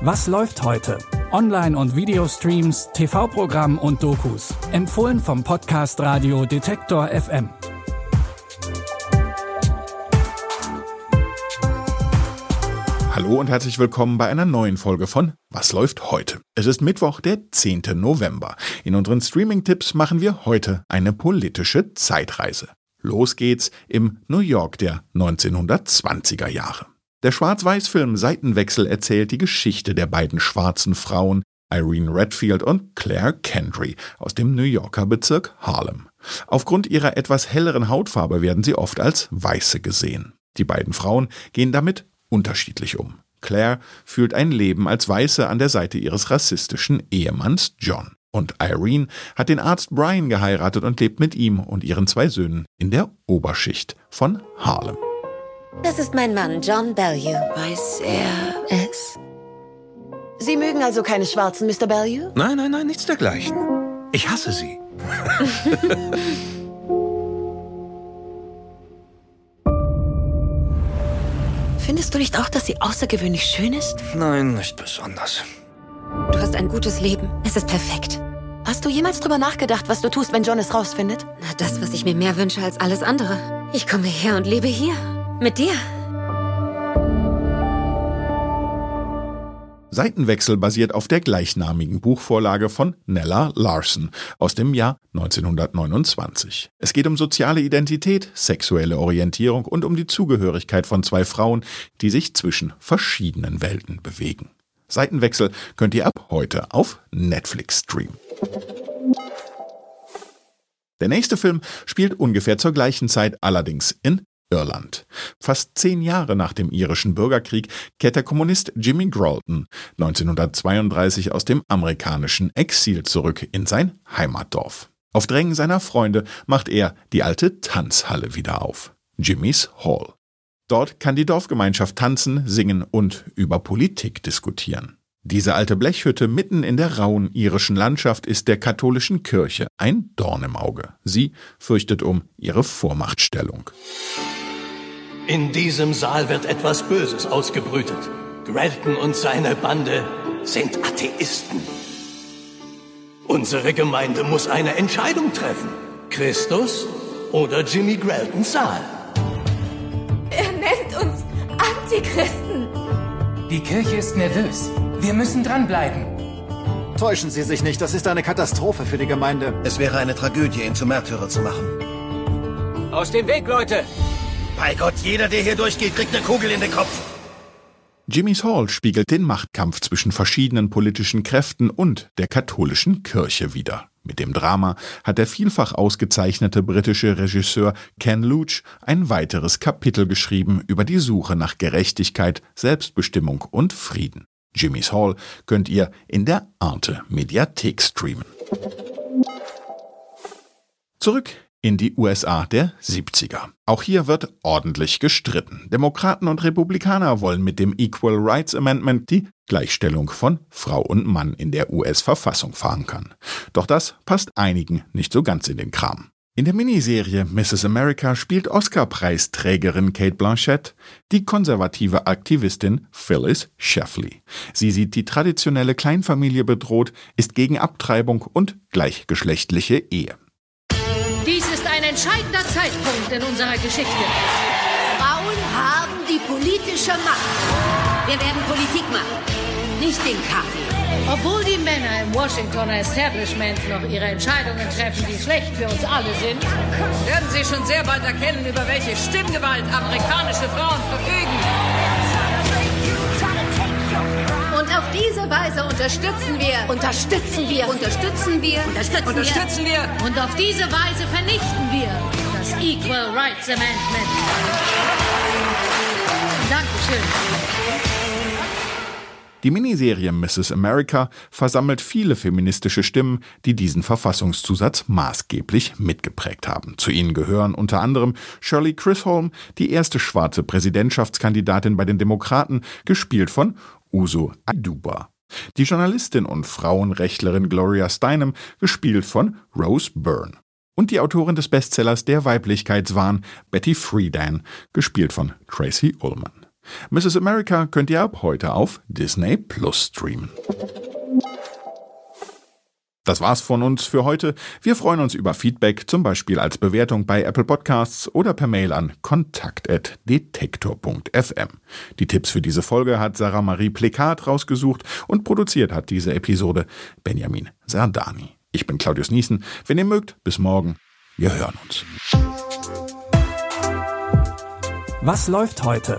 Was läuft heute? Online- und Videostreams, TV-Programm und Dokus. Empfohlen vom Podcast Radio Detektor FM. Hallo und herzlich willkommen bei einer neuen Folge von Was läuft heute? Es ist Mittwoch, der 10. November. In unseren Streaming-Tipps machen wir heute eine politische Zeitreise. Los geht's im New York der 1920er Jahre. Der Schwarz-Weiß-Film Seitenwechsel erzählt die Geschichte der beiden schwarzen Frauen Irene Redfield und Claire Kendry aus dem New Yorker Bezirk Harlem. Aufgrund ihrer etwas helleren Hautfarbe werden sie oft als Weiße gesehen. Die beiden Frauen gehen damit unterschiedlich um. Claire fühlt ein Leben als Weiße an der Seite ihres rassistischen Ehemanns John. Und Irene hat den Arzt Brian geheiratet und lebt mit ihm und ihren zwei Söhnen in der Oberschicht von Harlem. Das ist mein Mann, John Bellew. Weiß er es? Sie mögen also keine Schwarzen, Mr. Bellew? Nein, nein, nein, nichts dergleichen. Ich hasse sie. Findest du nicht auch, dass sie außergewöhnlich schön ist? Nein, nicht besonders. Ein gutes Leben. Es ist perfekt. Hast du jemals drüber nachgedacht, was du tust, wenn John es rausfindet? Na, das, was ich mir mehr wünsche als alles andere. Ich komme her und lebe hier. Mit dir. Seitenwechsel basiert auf der gleichnamigen Buchvorlage von Nella Larson aus dem Jahr 1929. Es geht um soziale Identität, sexuelle Orientierung und um die Zugehörigkeit von zwei Frauen, die sich zwischen verschiedenen Welten bewegen. Seitenwechsel könnt ihr ab heute auf Netflix streamen. Der nächste Film spielt ungefähr zur gleichen Zeit allerdings in Irland. Fast zehn Jahre nach dem irischen Bürgerkrieg kehrt der Kommunist Jimmy Grolton 1932 aus dem amerikanischen Exil zurück in sein Heimatdorf. Auf Drängen seiner Freunde macht er die alte Tanzhalle wieder auf. Jimmy's Hall. Dort kann die Dorfgemeinschaft tanzen, singen und über Politik diskutieren. Diese alte Blechhütte mitten in der rauen irischen Landschaft ist der katholischen Kirche ein Dorn im Auge. Sie fürchtet um ihre Vormachtstellung. In diesem Saal wird etwas Böses ausgebrütet. Grelton und seine Bande sind Atheisten. Unsere Gemeinde muss eine Entscheidung treffen. Christus oder Jimmy Greltons Saal. Nennt uns Antichristen. Die Kirche ist nervös. Wir müssen dranbleiben. Täuschen Sie sich nicht, das ist eine Katastrophe für die Gemeinde. Es wäre eine Tragödie, ihn zum Märtyrer zu machen. Aus dem Weg, Leute! Bei Gott, jeder, der hier durchgeht, kriegt eine Kugel in den Kopf. Jimmy's Hall spiegelt den Machtkampf zwischen verschiedenen politischen Kräften und der katholischen Kirche wider. Mit dem Drama hat der vielfach ausgezeichnete britische Regisseur Ken Loach ein weiteres Kapitel geschrieben über die Suche nach Gerechtigkeit, Selbstbestimmung und Frieden. Jimmy's Hall könnt ihr in der Arte Mediathek streamen. Zurück in die USA der 70er. Auch hier wird ordentlich gestritten. Demokraten und Republikaner wollen mit dem Equal Rights Amendment die Gleichstellung von Frau und Mann in der US-Verfassung verankern. Doch das passt einigen nicht so ganz in den Kram. In der Miniserie Mrs. America spielt Oscar-Preisträgerin Kate Blanchett die konservative Aktivistin Phyllis Schlafly. Sie sieht die traditionelle Kleinfamilie bedroht, ist gegen Abtreibung und gleichgeschlechtliche Ehe. Dies ist ein entscheidender Zeitpunkt in unserer Geschichte. Frauen haben die politische Macht. Wir werden Politik machen, nicht den Kaffee. Obwohl die Männer im Washingtoner Establishment noch ihre Entscheidungen treffen, die schlecht für uns alle sind, werden sie schon sehr bald erkennen, über welche Stimmgewalt amerikanische Frauen verfügen. Und auf diese Weise unterstützen wir, Unterstützen wir. unterstützen wir, Unterstützen, unterstützen wir und auf diese Weise vernichten wir das Equal Rights Amendment. Dankeschön. Die Miniserie Mrs. America versammelt viele feministische Stimmen, die diesen Verfassungszusatz maßgeblich mitgeprägt haben. Zu ihnen gehören unter anderem Shirley Chisholm, die erste schwarze Präsidentschaftskandidatin bei den Demokraten, gespielt von Uso Aduba. Die Journalistin und Frauenrechtlerin Gloria Steinem, gespielt von Rose Byrne. Und die Autorin des Bestsellers Der Weiblichkeitswahn, Betty Friedan, gespielt von Tracy Ullman. Mrs. America könnt ihr ab heute auf Disney Plus streamen. Das war's von uns für heute. Wir freuen uns über Feedback, zum Beispiel als Bewertung bei Apple Podcasts oder per Mail an kontakt.detektor.fm. Die Tipps für diese Folge hat Sarah Marie Plekat rausgesucht und produziert hat diese Episode Benjamin Sardani. Ich bin Claudius Niesen. Wenn ihr mögt, bis morgen. Wir hören uns. Was läuft heute?